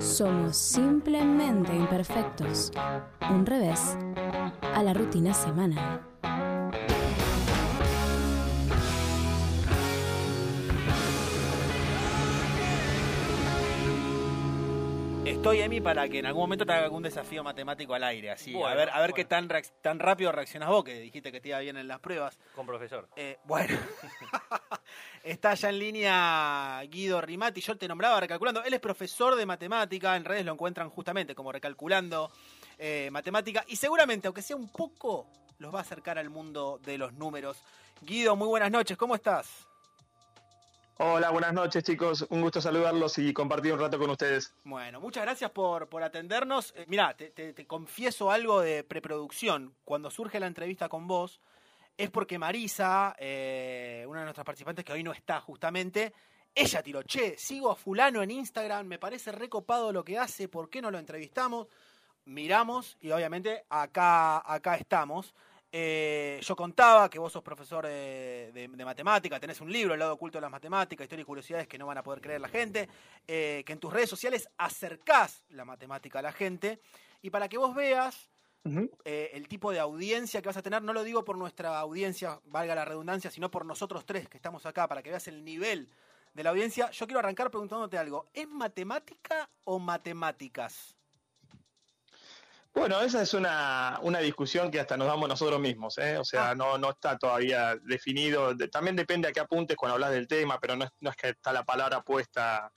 Somos simplemente imperfectos. Un revés a la rutina semanal. Estoy, Emi, para que en algún momento te haga algún desafío matemático al aire. Así, a ver, a ver qué tan, tan rápido reaccionas vos, que dijiste que te iba bien en las pruebas. Con profesor. Eh, bueno, está ya en línea Guido Rimati. Yo te nombraba recalculando. Él es profesor de matemática. En redes lo encuentran justamente como recalculando eh, matemática. Y seguramente, aunque sea un poco, los va a acercar al mundo de los números. Guido, muy buenas noches. ¿Cómo estás? Hola, buenas noches chicos, un gusto saludarlos y compartir un rato con ustedes. Bueno, muchas gracias por, por atendernos. Eh, mirá, te, confieso algo de preproducción. Cuando surge la entrevista con vos, es porque Marisa, eh, una de nuestras participantes que hoy no está justamente, ella tiró, che, sigo a fulano en Instagram, me parece recopado lo que hace, ¿por qué no lo entrevistamos? Miramos y obviamente acá, acá estamos. Eh, yo contaba que vos sos profesor de, de- de matemática, tenés un libro, El lado oculto de las matemáticas, historia y curiosidades que no van a poder creer la gente, eh, que en tus redes sociales acercás la matemática a la gente. Y para que vos veas eh, el tipo de audiencia que vas a tener, no lo digo por nuestra audiencia, valga la redundancia, sino por nosotros tres que estamos acá, para que veas el nivel de la audiencia, yo quiero arrancar preguntándote algo. ¿Es matemática o matemáticas? Bueno, esa es una, una discusión que hasta nos damos nosotros mismos, ¿eh? o sea, Ah. no, no está todavía definido, De- también depende a qué apuntes cuando hablas del tema, pero no es, no es que está la palabra puesta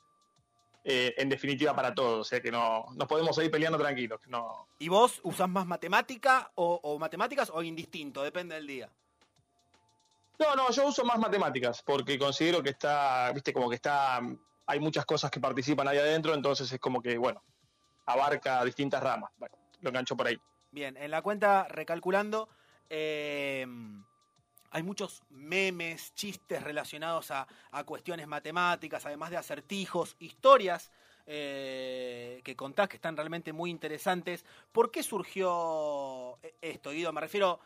eh, en definitiva para todos, o sea que no nos podemos seguir peleando tranquilos, no, ¿Y vos usás más matemática o, o matemáticas o indistinto? Depende del día. No, no, yo uso más matemáticas porque considero que está, viste, como que está, hay muchas cosas que participan ahí adentro, entonces es como que, bueno, abarca distintas ramas. Bueno, lo engancho por ahí. Bien, en la cuenta recalculando, eh, hay muchos memes, chistes relacionados a, a cuestiones matemáticas, además de acertijos, historias eh, que contás que están realmente muy interesantes. ¿Por qué surgió eh, esto, Guido? Me refiero,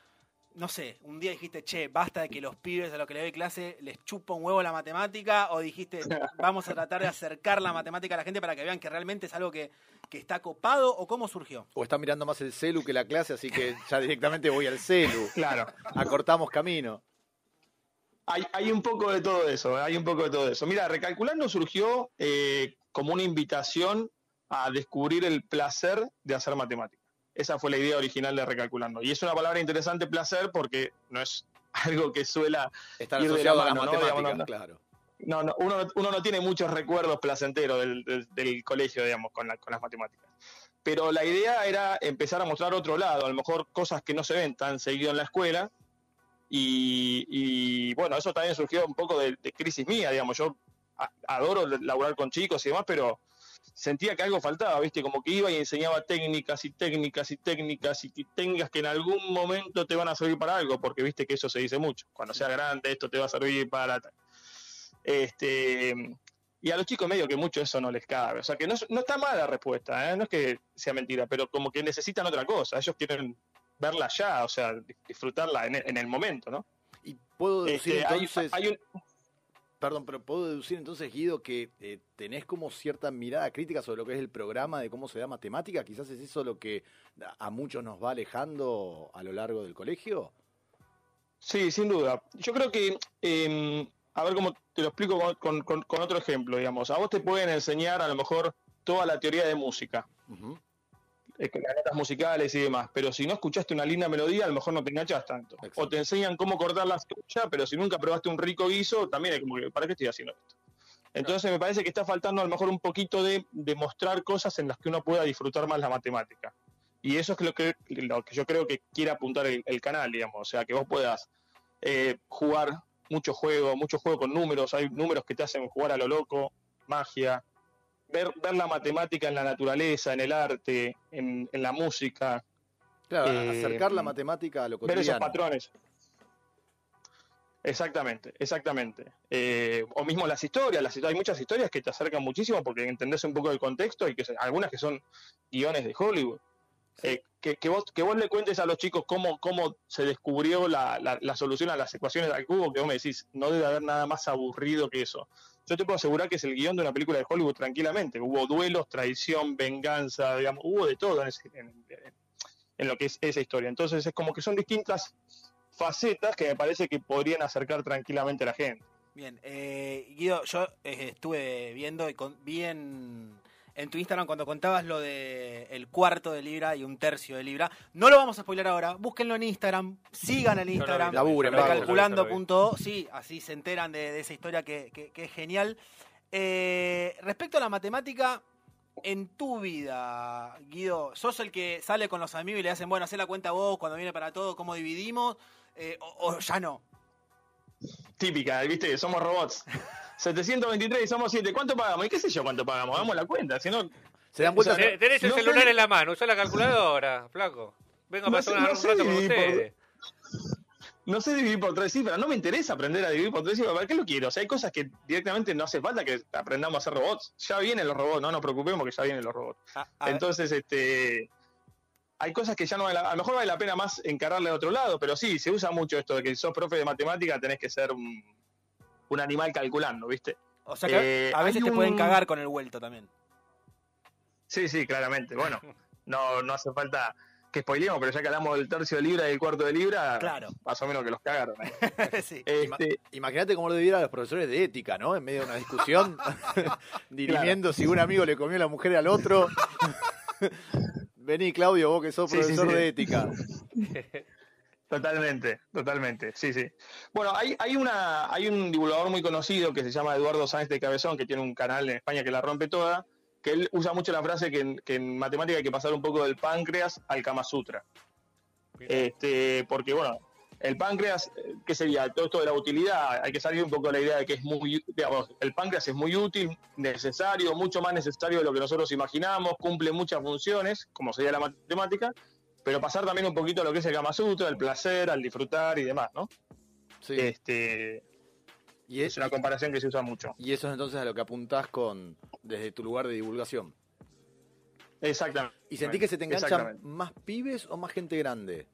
no sé, un día dijiste, che, basta de que los pibes a los que le doy clase les chupa un huevo la matemática, o dijiste, vamos a tratar de acercar la matemática a la gente para que vean que realmente es algo que, que está copado, o cómo surgió? O está mirando más el celu que la clase, así que ya directamente voy al celu. Claro. Acortamos camino. Hay, hay un poco de todo eso, ¿eh? hay un poco de todo eso. Mira, Recalculando surgió eh, como una invitación a descubrir el placer de hacer matemáticas. Esa fue la idea original de Recalculando. Y es una palabra interesante, placer, porque no es algo que suela... Estar Ir de la asociado a las mano, ¿no? Digamos, no, claro. No, no, uno, no- uno no tiene muchos recuerdos placenteros del, del- del colegio, digamos, con, la- con las matemáticas. Pero la idea era empezar a mostrar otro lado, a lo mejor cosas que no se ven tan seguido en la escuela. Y, y, bueno, eso también surgió un poco de, de crisis mía, digamos. Yo a- adoro laburar con chicos y demás, pero sentía que algo faltaba, ¿viste? Como que iba y enseñaba técnicas y técnicas y técnicas y que técnicas que en algún momento te van a servir para algo, porque viste que eso se dice mucho. Cuando sea grande, esto te va a servir para. Este. Y a los chicos medio que mucho eso no les cabe. O sea que no, no está mala la respuesta, ¿eh? no es que sea mentira, pero como que necesitan otra cosa. Ellos quieren verla ya, o sea, disfrutarla en el, en el momento, ¿no? Y puedo deducir Este, hay- entonces, hay un- perdón, pero puedo deducir entonces, Guido, que eh, tenés como cierta mirada crítica sobre lo que es el programa de cómo se da matemática. Quizás es eso lo que a- muchos nos va alejando a lo largo del colegio. Sí, sin duda. Yo creo que, eh, a ver cómo te lo explico con, con- con- con otro ejemplo, digamos. A vos te pueden enseñar a lo mejor toda la teoría de música, las musicales y demás, pero si no escuchaste una linda melodía, a lo mejor no te enganchas tanto. Exacto. O te enseñan cómo cortar la cebolla, pero si nunca probaste un rico guiso, también es como que, ¿para qué estoy haciendo esto? Entonces me parece que está faltando a lo mejor un poquito de, de mostrar cosas en las que uno pueda disfrutar más la matemática. Y eso es lo que, lo que yo creo que quiere apuntar el, el canal, digamos. O sea, que vos puedas eh, jugar mucho juego, mucho juego con números. Hay números que te hacen jugar a lo loco, magia. Ver, ver la matemática en la naturaleza, en el arte, en, en la música. Claro, Eh, acercar la matemática a lo Ver esos cotidiano. patrones. Exactamente, exactamente. Eh, o mismo las historias, las, hay muchas historias que te acercan muchísimo porque entendés un poco el contexto y que algunas que son guiones de Hollywood. Eh, que, que vos, que vos le cuentes a los chicos cómo, cómo se descubrió la, la- la solución a las ecuaciones al cubo, que vos me decís, no debe haber nada más aburrido que eso. Yo te puedo asegurar que es el guion de una película de Hollywood tranquilamente. Hubo duelos, traición, venganza, digamos, hubo de todo en, lo que es esa historia. Entonces es como que son distintas facetas que me parece que podrían acercar tranquilamente a la gente. Bien, eh, Guido, yo eh, estuve viendo y con, en tu Instagram cuando contabas lo de el cuarto de libra y un tercio de libra. No lo vamos a spoiler ahora, búsquenlo en Instagram, sigan el Instagram, recalculando.o, sí, así se enteran de, de esa historia que, que- que es genial. Eh, respecto a la matemática, en tu vida, Guido, ¿sos el que sale con los amigos y le hacen, bueno, haz la cuenta vos cuando viene para todo, cómo dividimos? Eh, o, o ya no? Típica, viste, somos robots. 723 y somos 7. ¿Cuánto pagamos? ¿Y qué sé yo cuánto pagamos? Hagamos la cuenta, si no... Se dan vueltas. O sea, Te- Tenés el No celular sé- en la mano, usá la calculadora, flaco. Vengo a No pasar sé- una- no un rato con por-. No sé dividir por tres cifras, no me interesa aprender a dividir por tres cifras, ¿para qué lo quiero? O sea, hay cosas que directamente no hace falta que aprendamos a hacer robots. Ya vienen los robots, no nos preocupemos que ya vienen los robots. Entonces, este hay cosas que ya no vale la- a lo mejor vale la pena más encararle a otro lado, pero sí, se usa mucho esto de que si sos profe de matemática tenés que ser un, un animal calculando, ¿viste? O sea que Eh, a veces te pueden cagar con el vuelto también. Sí, sí, claramente. Bueno, no, no hace falta que spoilemos, pero ya que hablamos del tercio de libra y el cuarto de libra, Claro. más o menos que los cagaron. ¿eh? sí. Este, Imagínate cómo lo debieran los profesores de ética, ¿no? En medio de una discusión, dirimiendo si un amigo le comió la mujer al otro. Vení, Claudio, vos que sos Sí, sí, profesor sí. de ética. Totalmente, totalmente, sí, sí. Bueno, hay, hay, una, hay un divulgador muy conocido que se llama Eduardo Sáenz de Cabezón, que tiene un canal en España que la rompe toda, que él usa mucho la frase que en, que en matemática hay que pasar un poco del páncreas al Kama Sutra. Este, porque, bueno, el páncreas, eh, ¿qué sería? Todo esto de la utilidad, hay que salir un poco de la idea de que es muy, digamos, el páncreas es muy útil, necesario, mucho más necesario de lo que nosotros imaginamos, cumple muchas funciones, como sería la matemática, pero pasar también un poquito a lo que es el Kama Sutra, el placer, al disfrutar y demás, ¿no? Sí. Este, Y, es es, una comparación que se usa mucho. y eso es entonces a lo que apuntás con desde tu lugar de divulgación. Exactamente. ¿Y sentí que se te enganchan más pibes o más gente grande?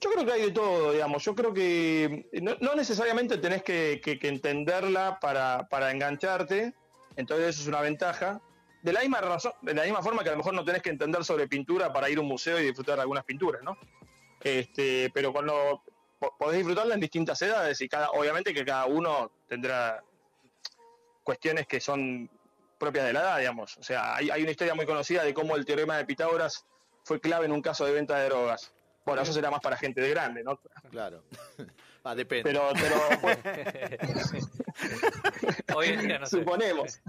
Yo creo que hay de todo, digamos. Yo creo que no, no necesariamente tenés que, entenderla para, engancharte, entonces eso es una ventaja. De la misma razón, de la misma forma que a lo mejor no tenés que entender sobre pintura para ir a un museo y disfrutar de algunas pinturas, ¿no? Este, pero cuando po- podés disfrutarla en distintas edades y cada, obviamente que cada uno tendrá cuestiones que son propias de la edad, digamos. O sea, hay una historia muy conocida de cómo el teorema de Pitágoras fue clave en un caso de venta de drogas. Bueno, eso será más para gente de grande, ¿no? Claro. ah, depende. Pero, pero bueno, Hoy en día no sé. suponemos.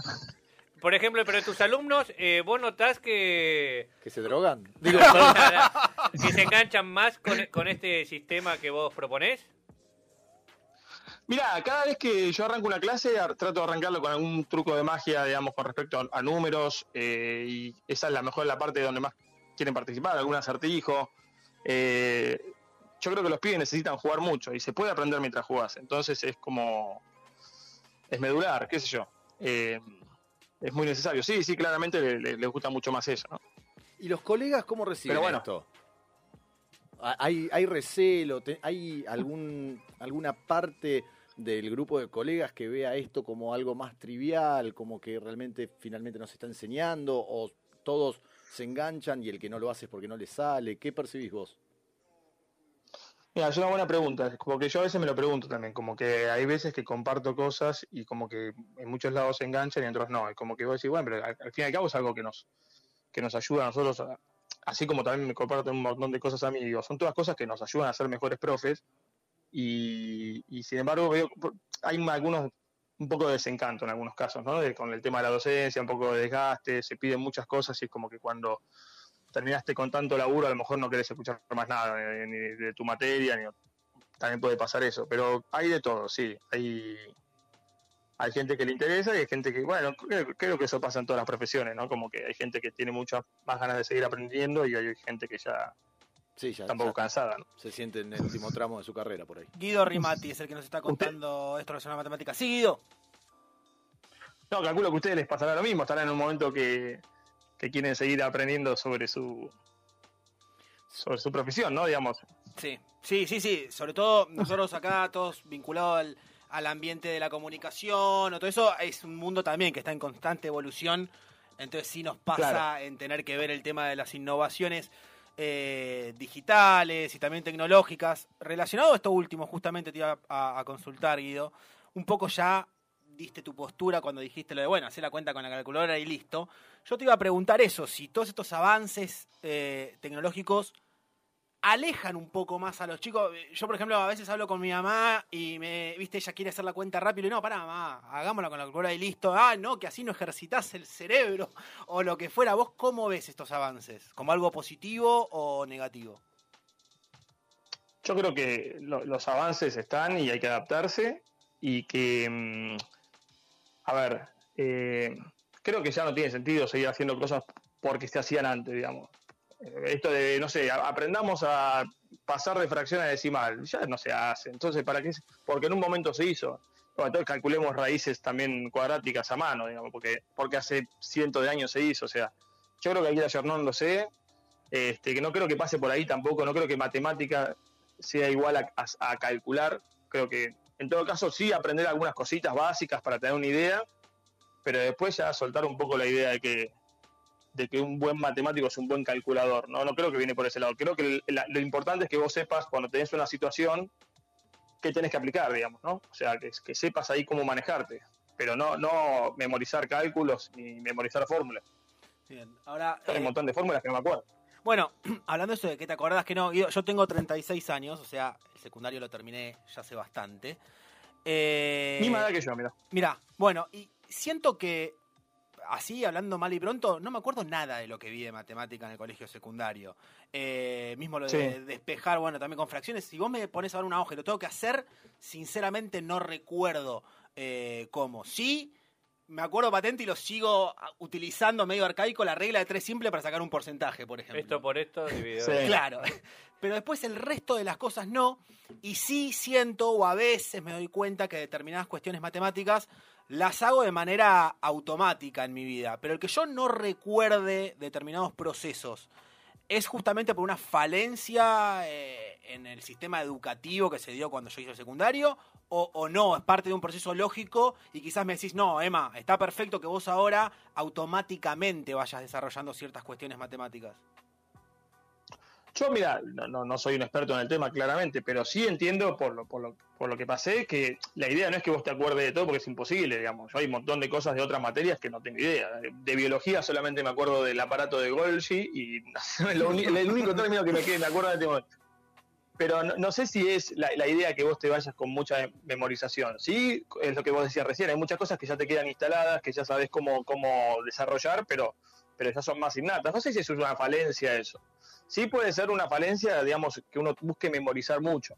Por ejemplo, pero tus alumnos, eh, vos notás que, ¿Que se drogan? digo, que se enganchan más con, con este sistema que vos proponés. Mira, cada vez que yo arranco una clase, trato de arrancarlo con algún truco de magia, digamos, con respecto a, a números, eh, y esa es la mejor la parte donde más quieren participar, algún acertijo. Eh, yo creo que los pibes necesitan jugar mucho y se puede aprender mientras jugás. Entonces es como. Es medular, qué sé yo. Eh, es muy necesario. Sí, sí, claramente le- le- les gusta mucho más eso, ¿no? ¿Y los colegas cómo reciben Pero bueno. esto? ¿Ha- ¿Hay, hay recelo? ¿Hay algún, alguna parte del grupo de colegas que vea esto como algo más trivial, como que realmente finalmente nos está enseñando? ¿O todos se enganchan y el que no lo hace es porque no le sale? ¿Qué percibís vos? Mira, es una buena pregunta, porque yo a veces me lo pregunto también, como que hay veces que comparto cosas y como que en muchos lados se enganchan y en otros no, y como que vos decís, bueno, pero al, fin y al cabo es algo que nos, que nos ayuda a nosotros, así como también me comparto un montón de cosas a mí, digo, son todas cosas que nos ayudan a ser mejores profes y, y sin embargo veo, hay algunos, un poco de desencanto en algunos casos, ¿no? Con el tema de la docencia, un poco de desgaste, se piden muchas cosas y es como que cuando terminaste con tanto laburo, a lo mejor no querés escuchar más nada eh, ni de tu materia, ni también puede pasar eso, pero hay de todo, sí, hay hay gente que le interesa y hay gente que, bueno, creo, creo que eso pasa en todas las profesiones, ¿no? Como que hay gente que tiene muchas más ganas de seguir aprendiendo y hay gente que ya Sí, ya, está un poco ya cansada, ¿no? se siente en el último tramo de su carrera por ahí. Guido Rimati es el que nos está contando esto relacionado a matemáticas. Sí, Guido. No, calculo que a ustedes les pasará lo mismo, estarán en un momento que, que quieren seguir aprendiendo sobre su sobre su profesión, ¿no? Digamos. Sí, sí, sí, sí. Sobre todo nosotros acá, todos vinculados al, al ambiente de la comunicación o todo eso, es un mundo también que está en constante evolución. Entonces sí nos pasa Claro. en tener que ver el tema de las innovaciones eh, digitales y también tecnológicas. Relacionado a esto último, justamente te iba a, consultar, Guido. Un poco ya diste tu postura cuando dijiste lo de, bueno, hacer la cuenta con la calculadora y listo. Yo te iba a preguntar eso, si todos estos avances eh, tecnológicos alejan un poco más a los chicos. Yo, por ejemplo, a veces hablo con mi mamá y me, viste, ella quiere hacer la cuenta rápido y no, pará, mamá, hagámosla con la calculadora y listo. Ah, no, que así no ejercitas el cerebro o lo que fuera. ¿Vos cómo ves estos avances? ¿Como algo positivo o negativo? Yo creo que lo- los avances están y hay que adaptarse y que, mm, a ver, eh, creo que ya no tiene sentido seguir haciendo cosas porque se hacían antes, digamos. Esto de, no sé, aprendamos a pasar de fracción a decimal, ya no se hace. Entonces, ¿para qué? Porque en un momento se hizo. Bueno, entonces calculemos raíces también cuadráticas a mano, digamos, porque, porque hace cientos de años se hizo. O sea, yo creo que hay que ir ayornándose, este, que no creo que pase por ahí tampoco, no creo que matemática sea igual a- a calcular. Creo que en todo caso sí aprender algunas cositas básicas para tener una idea, pero después ya soltar un poco la idea de que de que un buen matemático es un buen calculador. No, no creo que viene por ese lado. Creo que la- lo importante es que vos sepas cuando tenés una situación que tenés que aplicar, digamos, ¿no? O sea, que, que sepas ahí cómo manejarte, pero no no memorizar cálculos ni memorizar fórmulas. Bien, ahora... Hay eh, un montón de fórmulas que no me acuerdo. Bueno, hablando de eso de que te acordás que no, yo tengo 36 años, o sea, el secundario lo terminé ya hace bastante. Eh, Misma edad que yo, mira. Mira, bueno, y siento que, así hablando mal y pronto, no me acuerdo nada de lo que vi de matemática en el colegio secundario. Eh, mismo lo de Sí. despejar, bueno, también con fracciones. Si vos me pones a ver una hoja y lo tengo que hacer, sinceramente no recuerdo eh, cómo. Sí, me acuerdo patente y lo sigo ah, utilizando medio arcaico, la regla de tres simple para sacar un porcentaje, por ejemplo. Esto por esto, dividido. Sí. Claro. Pero después el resto de las cosas no. Y sí siento o a veces me doy cuenta que determinadas cuestiones matemáticas las hago de manera automática en mi vida. Pero el que yo no recuerde determinados procesos es justamente por una falencia eh, en el sistema educativo que se dio cuando yo hice el secundario. O, o no, es parte de un proceso lógico y quizás me decís, no, Emma, está perfecto que vos ahora automáticamente vayas desarrollando ciertas cuestiones matemáticas. Yo, mira, no, no, soy un experto en el tema, claramente, pero sí entiendo por lo, por, lo, por lo que pasé que la idea no es que vos te acuerdes de todo porque es imposible, digamos. Yo hay un montón de cosas de otras materias que no tengo idea. De, biología solamente me acuerdo del aparato de Golgi y el único término que me, quede, me acuerdo de este momento. Pero no, no sé si es la, la idea que vos te vayas con mucha memorización. Sí, es lo que vos decías recién, hay muchas cosas que ya te quedan instaladas, que ya sabes cómo, cómo desarrollar, pero, pero ya son más innatas. No sé si es una falencia eso. Sí puede ser una falencia, digamos, que uno busque memorizar mucho.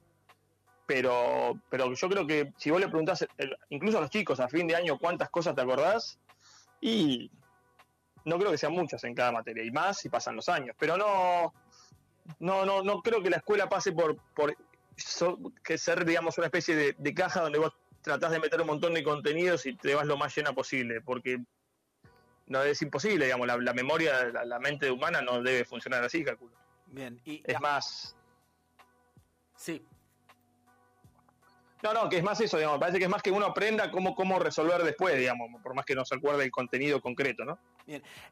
Pero, pero yo creo que si vos le preguntás, eh, incluso a los chicos a fin de año, cuántas cosas te acordás, y no creo que sean muchas en cada materia, y más si pasan los años. Pero no, no, no, no creo que la escuela pase por, por que ser, digamos, una especie de, de caja donde vos tratás de meter un montón de contenidos y te vas lo más llena posible, porque no es imposible, digamos, la, la memoria, la, la mente humana no debe funcionar así, calculo. Bien, y Es más, sí, no, no, que es más eso, digamos, me parece que es más que uno aprenda cómo, cómo resolver después, digamos, por más que no se acuerde el contenido concreto, ¿no?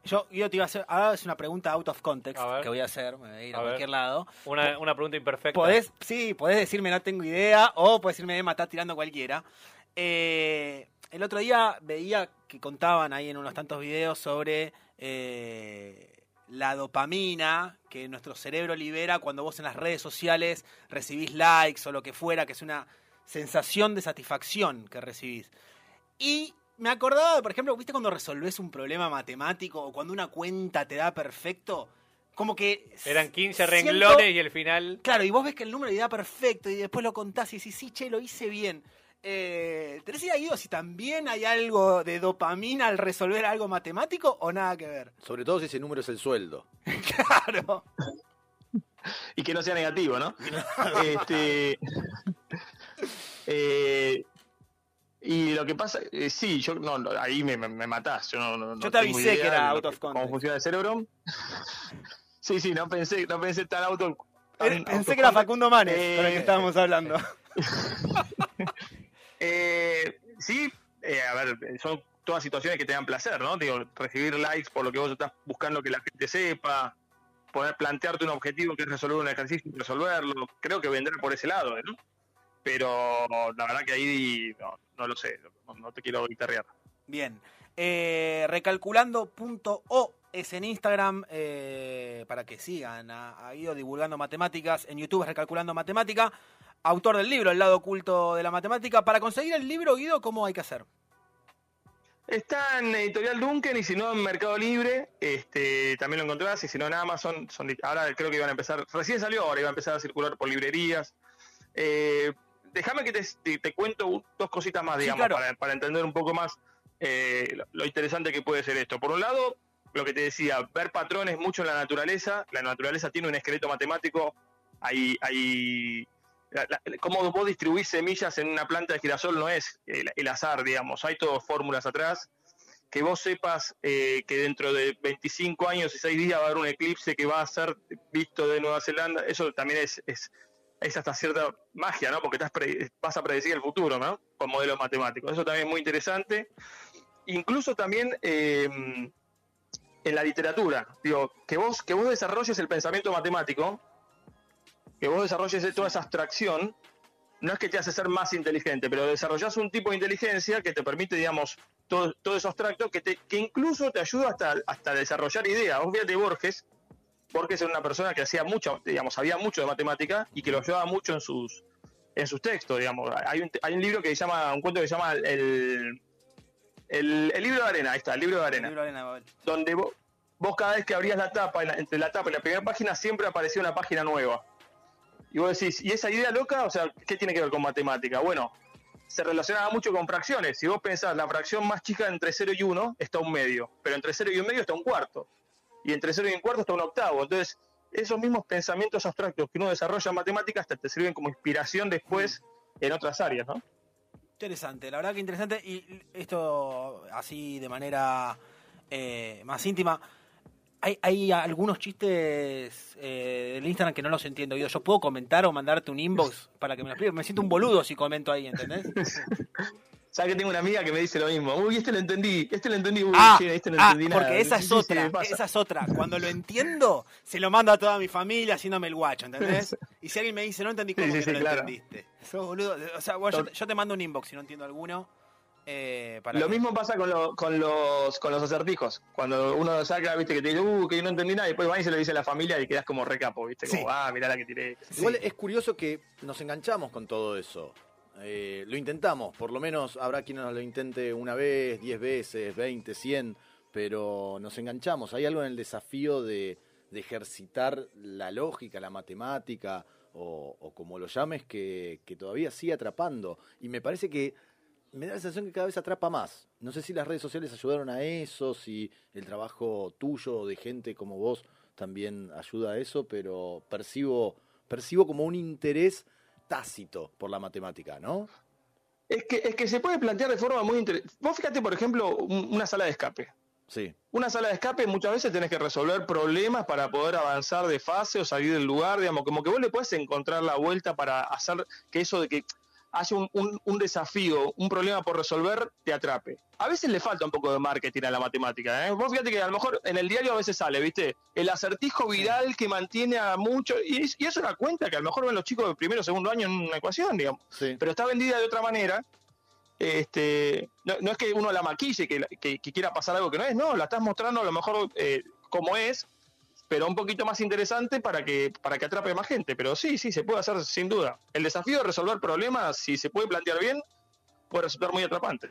yo, yo te iba a hacer, ahora es una pregunta out of context que voy a hacer, me voy a ir a, A ver. cualquier lado. Una, una pregunta imperfecta. Podés, sí, podés decirme no tengo idea o podés decirme Emma, está tirando cualquiera. Eh, el otro día veía que contaban ahí en unos tantos videos sobre eh, la dopamina que nuestro cerebro libera cuando vos en las redes sociales recibís likes o lo que fuera, que es una sensación de satisfacción que recibís. Y me acordaba, por ejemplo, ¿viste cuando resolvés un problema matemático o cuando una cuenta te da perfecto? Como que... Eran 15 siento- renglones y el final. Claro, y vos ves que el número le da perfecto y después lo contás y decís, sí, che, lo hice bien. Eh, ¿Tenés idea, Guido, si también hay algo de dopamina al resolver algo matemático o nada que ver? Sobre todo si ese número es el sueldo. Claro. Y que no sea negativo, ¿no? este, eh, y lo que pasa, eh, sí, yo no, no, ahí me, me, me matás. Yo, no, no- no Yo te tengo avisé idea que era out of cómo context. funciona el cerebro. sí, sí, no pensé, no pensé tan auto. tan Pensé que era Facundo Manes Eh, con el que estábamos hablando. Eh, sí, eh, a ver, son todas situaciones que te dan placer, ¿no? Digo, recibir likes por lo que vos estás buscando que la gente sepa, poder plantearte un objetivo que es resolver un ejercicio y resolverlo. Creo que vendrá por ese lado, ¿no? Pero la verdad que ahí no, no lo sé, no, te quiero guitarrear. Bien. Eh, recalculando.o es en Instagram eh, para que sigan a, a Guido divulgando matemáticas. En YouTube es Recalculando Matemática. Autor del libro El lado oculto de la matemática. Para conseguir el libro, Guido, ¿cómo hay que hacer? Está en Editorial Duncan y si no en Mercado Libre, este, también lo encontrás, y si no en Amazon, son, ahora creo que iban a empezar, recién salió, ahora iba a empezar a circular por librerías. Eh, déjame que te, te, te cuento dos cositas más, Sí, digamos, claro. para, para entender un poco más eh, lo, lo interesante que puede ser esto. Por un lado, lo que te decía, ver patrones mucho en la naturaleza. La naturaleza tiene un esqueleto matemático. Hay, hay cómo vos distribuís semillas en una planta de girasol no es el, azar, digamos. Hay todas fórmulas atrás. Que vos sepas eh, que dentro de 25 años y 6 días va a haber un eclipse que va a ser visto de Nueva Zelanda, eso también es, es, hasta cierta magia, ¿no? Porque vas a predecir el futuro, ¿no? Con modelos matemáticos. Eso también es muy interesante. Incluso también eh, en la literatura, digo, que vos, que vos desarrolles el pensamiento matemático, que vos desarrolles toda esa abstracción, no es que te hace ser más inteligente, pero desarrollás un tipo de inteligencia que te permite, digamos, todo, todo eso abstracto, que, te, que incluso te ayuda hasta, hasta desarrollar ideas. Vos fíjate Borges, Borges era una persona que hacía mucho, digamos, sabía mucho de matemática y que lo ayudaba mucho en sus, en sus textos, digamos. Hay un, hay un libro que se llama, un cuento que se llama el, el, el libro de arena, ahí está, el libro de arena El libro de Elena Babel. donde vos, vos cada vez que abrías la tapa, entre la tapa y la primera página, siempre aparecía una página nueva. Y vos decís, ¿y esa idea loca? O sea, ¿qué tiene que ver con matemática? Bueno, se relacionaba mucho con fracciones. Si vos pensás, la fracción más chica entre 0 y 1 está un medio, pero entre 0 y un medio está un cuarto. Y entre 0 y un cuarto está un octavo. Entonces, esos mismos pensamientos abstractos que uno desarrolla en matemáticas hasta te sirven como inspiración después en otras áreas, ¿no? Interesante, la verdad que interesante. Y esto así de manera eh, más íntima. Hay, hay algunos chistes eh, del Instagram que no los entiendo. Guido. Yo puedo comentar o mandarte un inbox para que me lo expliques. Me siento un boludo si comento ahí, ¿entendés? Sabes que tengo una amiga que me dice lo mismo. Uy, este lo entendí, este lo entendí, uy, Ah, che, este no ah, entendí nada. porque esa es otra, esa es otra. Cuando lo entiendo, se lo mando a toda mi familia haciéndome el guacho, ¿entendés? Y si alguien me dice, no entendí, ¿cómo Sí, que no lo claro. entendiste? Sos boludo. O sea, bueno, yo, yo te mando un inbox si no entiendo alguno. Eh, para Lo que- mismo pasa con, lo- con, los, con los acertijos. Cuando uno saca, viste, que te dice, uh, que yo no entendí nada, y después va y se lo dice a la familia y quedas como recapo, viste, como, Sí. ah, mirá la que tiré. Igual es curioso que nos enganchamos con todo eso. Eh, lo intentamos, por lo menos habrá quien nos lo intente una vez, diez veces, veinte, cien, pero nos enganchamos. Hay algo en el desafío de, de ejercitar la lógica, la matemática, o, o como lo llames, que, que todavía sigue atrapando. Y me parece que me da la sensación que cada vez atrapa más. No sé si las redes sociales ayudaron a eso, si el trabajo tuyo de gente como vos también ayuda a eso, pero percibo, percibo como un interés tácito por la matemática, ¿no? Es que, es que se puede plantear de forma muy interesante. Vos fíjate, por ejemplo, un- una sala de escape. Sí. Una sala de escape muchas veces tenés que resolver problemas para poder avanzar de fase o salir del lugar, digamos, como que vos le puedes encontrar la vuelta para hacer que eso de que haya un, un- un desafío, un problema por resolver, te atrape. A veces le falta un poco de marketing a la matemática. ¿eh? Vos fíjate que a lo mejor en el diario a veces sale, ¿viste? El acertijo viral que mantiene a muchos. Y es, y es una cuenta que a lo mejor ven los chicos de primero o segundo año en una ecuación, digamos Sí. pero está vendida de otra manera. Este, no, no es que uno la maquille, que, que- que quiera pasar algo que no es, no, la estás mostrando a lo mejor eh, como es, pero un poquito más interesante para que, para que atrape más gente. Pero sí, sí, se puede hacer sin duda. El desafío de resolver problemas, si se puede plantear bien, puede resultar muy atrapante.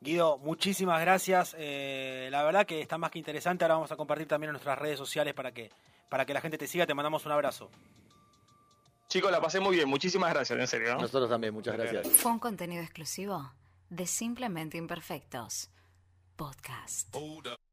Guido, muchísimas gracias. Eh, la verdad que está más que interesante. Ahora vamos a compartir también en nuestras redes sociales para que, para que la gente te siga. Te mandamos un abrazo. Chicos, la pasé muy bien. Muchísimas gracias, en serio. ¿no? Nosotros también, muchas gracias. Fue un contenido exclusivo de Simplemente Imperfectos. Podcast.